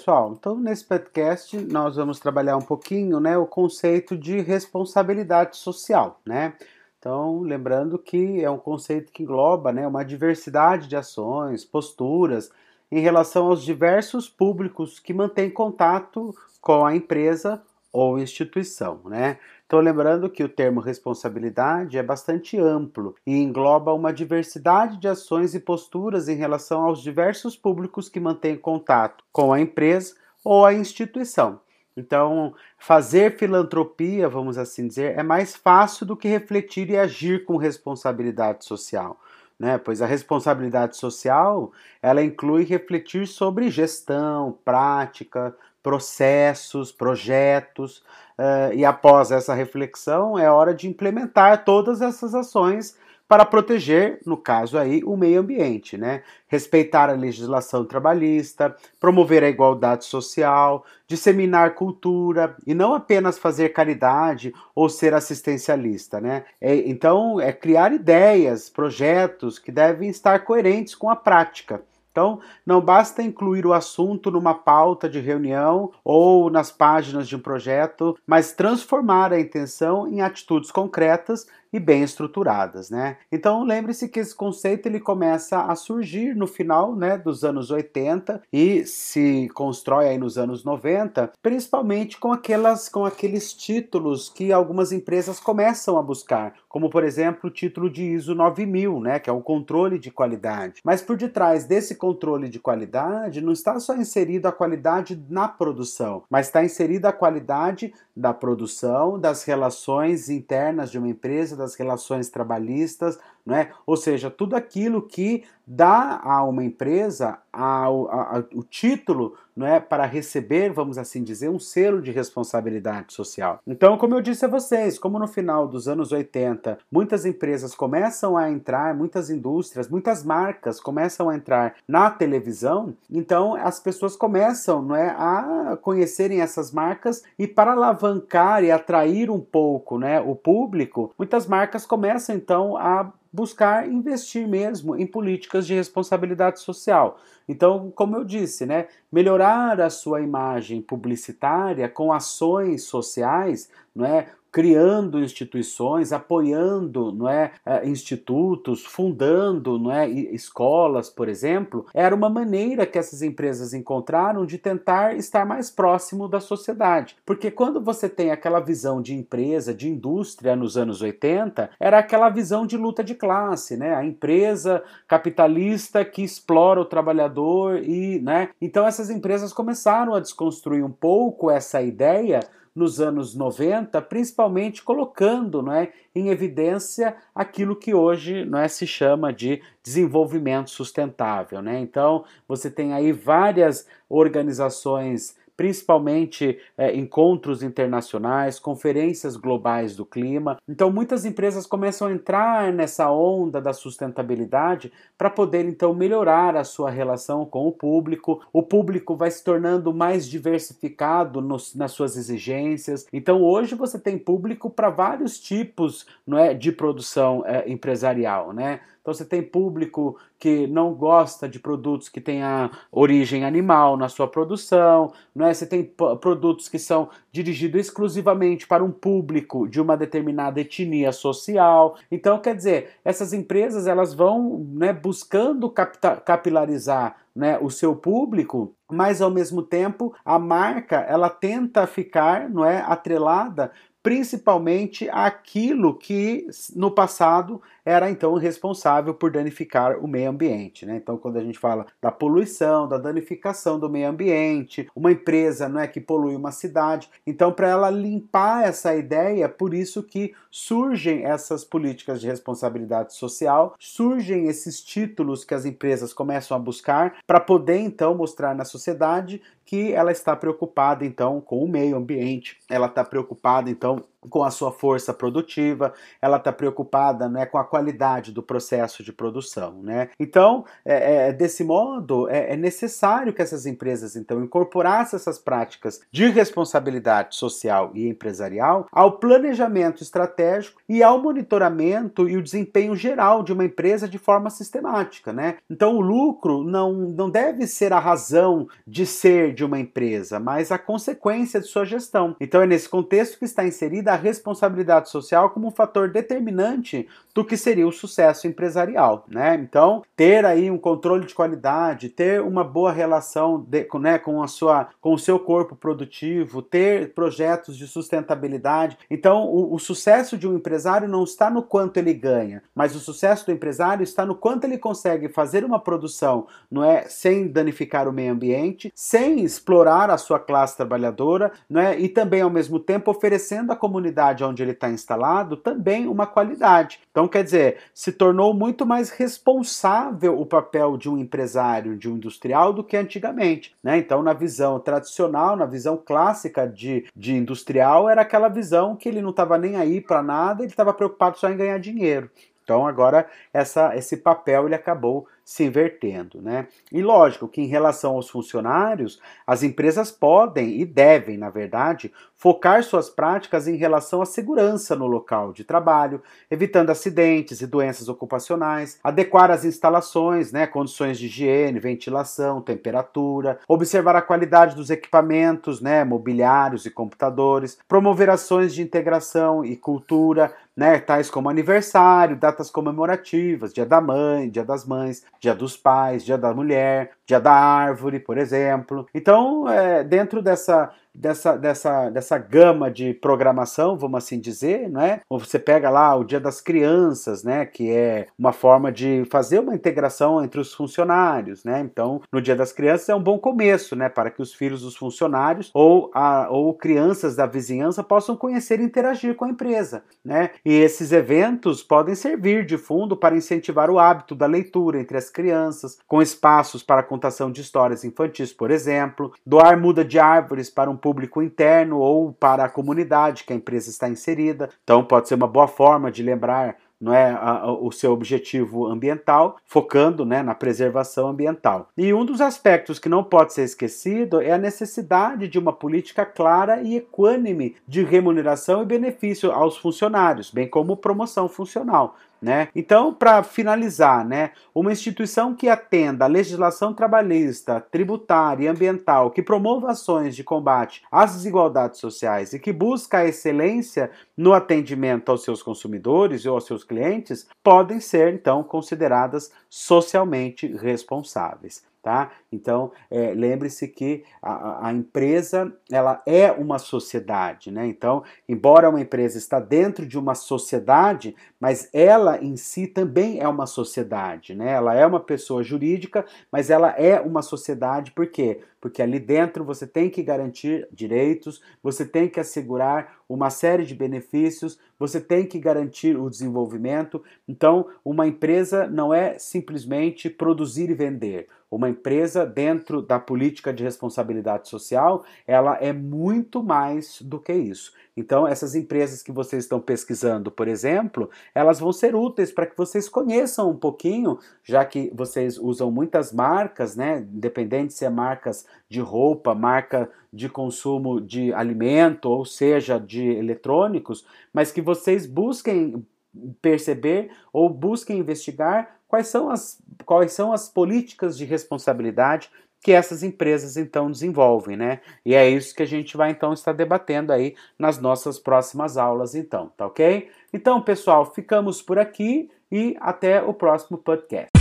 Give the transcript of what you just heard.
pessoal? Então, nesse podcast, nós vamos trabalhar um pouquinho né, o conceito de responsabilidade social. Né? Então, lembrando que é um conceito que engloba né, uma diversidade de ações, posturas em relação aos diversos públicos que mantêm contato com a empresa ou instituição. Né? Então, lembrando que o termo responsabilidade é bastante amplo e engloba uma diversidade de ações e posturas em relação aos diversos públicos que mantêm contato com a empresa ou a instituição. Então, fazer filantropia, vamos assim dizer, é mais fácil do que refletir e agir com responsabilidade social. Né? Pois a responsabilidade social ela inclui refletir sobre gestão, prática, processos, projetos, uh, e após essa reflexão é hora de implementar todas essas ações para proteger, no caso aí, o meio ambiente, né? Respeitar a legislação trabalhista, promover a igualdade social, disseminar cultura e não apenas fazer caridade ou ser assistencialista, né? É, então, é criar ideias, projetos que devem estar coerentes com a prática então, não basta incluir o assunto numa pauta de reunião ou nas páginas de um projeto, mas transformar a intenção em atitudes concretas e bem estruturadas, né? Então lembre-se que esse conceito ele começa a surgir no final, né, dos anos 80 e se constrói aí nos anos 90, principalmente com aquelas com aqueles títulos que algumas empresas começam a buscar, como por exemplo o título de ISO 9000, né, que é o controle de qualidade. Mas por detrás desse controle de qualidade não está só inserido a qualidade na produção, mas está inserida a qualidade da produção, das relações internas de uma empresa, das relações trabalhistas, não é? Ou seja, tudo aquilo que dá a uma empresa a, a, a, o título é, para receber, vamos assim dizer, um selo de responsabilidade social. Então, como eu disse a vocês, como no final dos anos 80 muitas empresas começam a entrar, muitas indústrias, muitas marcas começam a entrar na televisão, então as pessoas começam é, a conhecerem essas marcas e para alavancar e atrair um pouco né, o público, muitas marcas começam então a buscar investir mesmo em políticas de responsabilidade social. Então, como eu disse, né, melhorar a sua imagem publicitária com ações sociais, não é? Criando instituições, apoiando não é, é, institutos, fundando não é, escolas, por exemplo, era uma maneira que essas empresas encontraram de tentar estar mais próximo da sociedade. Porque quando você tem aquela visão de empresa, de indústria nos anos 80, era aquela visão de luta de classe, né? A empresa capitalista que explora o trabalhador e, né? Então essas empresas começaram a desconstruir um pouco essa ideia nos anos 90, principalmente colocando não é, em evidência aquilo que hoje não é, se chama de desenvolvimento sustentável. Né? Então, você tem aí várias organizações principalmente é, encontros internacionais, conferências globais do clima. Então, muitas empresas começam a entrar nessa onda da sustentabilidade para poder então melhorar a sua relação com o público. O público vai se tornando mais diversificado nos, nas suas exigências. Então, hoje você tem público para vários tipos não é, de produção é, empresarial, né? Então você tem público que não gosta de produtos que tenha origem animal na sua produção, não é? Você tem produtos que são dirigidos exclusivamente para um público de uma determinada etnia social. Então, quer dizer, essas empresas elas vão né, buscando capilarizar né, o seu público, mas ao mesmo tempo a marca ela tenta ficar, não é, atrelada principalmente aquilo que no passado era então responsável por danificar o meio ambiente. Né? Então, quando a gente fala da poluição, da danificação do meio ambiente, uma empresa não é que polui uma cidade, então para ela limpar essa ideia, por isso que surgem essas políticas de responsabilidade social, surgem esses títulos que as empresas começam a buscar para poder então mostrar na sociedade que ela está preocupada então com o meio ambiente, ela está preocupada então don't com a sua força produtiva, ela está preocupada né, com a qualidade do processo de produção. Né? Então, é, é, desse modo, é, é, necessário que essas empresas então incorporassem essas práticas de responsabilidade social e empresarial ao planejamento estratégico e ao monitoramento e o desempenho geral de uma empresa de forma sistemática. Né? Então, o lucro não, não deve ser a razão de ser de uma empresa, mas a consequência de sua gestão. Então, é nesse contexto que está inserida da responsabilidade social como um fator determinante do que seria o sucesso empresarial, né? Então, ter aí um controle de qualidade, ter uma boa relação de, né, com a sua com o seu corpo produtivo, ter projetos de sustentabilidade. Então, o, o sucesso de um empresário não está no quanto ele ganha, mas o sucesso do empresário está no quanto ele consegue fazer uma produção, não é, sem danificar o meio ambiente, sem explorar a sua classe trabalhadora, não é, e também ao mesmo tempo oferecendo à comunidade onde ele está instalado também uma qualidade. Então, quer dizer, se tornou muito mais responsável o papel de um empresário, de um industrial, do que antigamente. Né? Então, na visão tradicional, na visão clássica de, de industrial, era aquela visão que ele não estava nem aí para nada, ele estava preocupado só em ganhar dinheiro. Então agora essa, esse papel ele acabou se invertendo, né? E lógico que em relação aos funcionários, as empresas podem e devem, na verdade, focar suas práticas em relação à segurança no local de trabalho, evitando acidentes e doenças ocupacionais, adequar as instalações, né, condições de higiene, ventilação, temperatura, observar a qualidade dos equipamentos, né, mobiliários e computadores, promover ações de integração e cultura, né, tais como aniversário, datas comemorativas, Dia da Mãe, Dia das Mães, Dia dos Pais, Dia da Mulher, Dia da Árvore, por exemplo. Então, é, dentro dessa dessa, dessa, dessa gama de programação, vamos assim dizer, né? Você pega lá o Dia das Crianças, né? Que é uma forma de fazer uma integração entre os funcionários, né? Então, no Dia das Crianças é um bom começo, né? Para que os filhos dos funcionários ou, a, ou crianças da vizinhança possam conhecer e interagir com a empresa, né? E esses eventos podem servir de fundo para incentivar o hábito da leitura entre as crianças, com espaços para contação de histórias infantis, por exemplo, doar muda de árvores para um público interno ou para a comunidade que a empresa está inserida. Então, pode ser uma boa forma de lembrar não é, a, o seu objetivo ambiental, focando né, na preservação ambiental. E um dos aspectos que não pode ser esquecido é a necessidade de uma política clara e equânime de remuneração e benefício aos funcionários, bem como promoção funcional. Né? Então, para finalizar, né, uma instituição que atenda a legislação trabalhista, tributária e ambiental, que promova ações de combate às desigualdades sociais e que busca a excelência no atendimento aos seus consumidores ou aos seus clientes, podem ser então consideradas socialmente responsáveis. Tá? Então, é, lembre-se que a, a, empresa ela é uma sociedade. Né? Então, embora uma empresa está dentro de uma sociedade, mas ela em si também é uma sociedade. Né? Ela é uma pessoa jurídica, mas ela é uma sociedade por quê? Porque ali dentro você tem que garantir direitos, você tem que assegurar uma série de benefícios, você tem que garantir o desenvolvimento. Então, uma empresa não é simplesmente produzir e vender. Uma empresa, dentro da política de responsabilidade social, ela é muito mais do que isso. Então, essas empresas que vocês estão pesquisando, por exemplo, elas vão ser úteis para que vocês conheçam um pouquinho, já que vocês usam muitas marcas, né? Independente se é marcas de roupa, marca de consumo de alimento, ou seja, de eletrônicos, mas que vocês busquem perceber ou busquem investigar quais são as, quais são as políticas de responsabilidade que essas empresas então desenvolvem, né? E é isso que a gente vai então estar debatendo aí nas nossas próximas aulas, então, tá ok? Então, pessoal, ficamos por aqui e até o próximo podcast.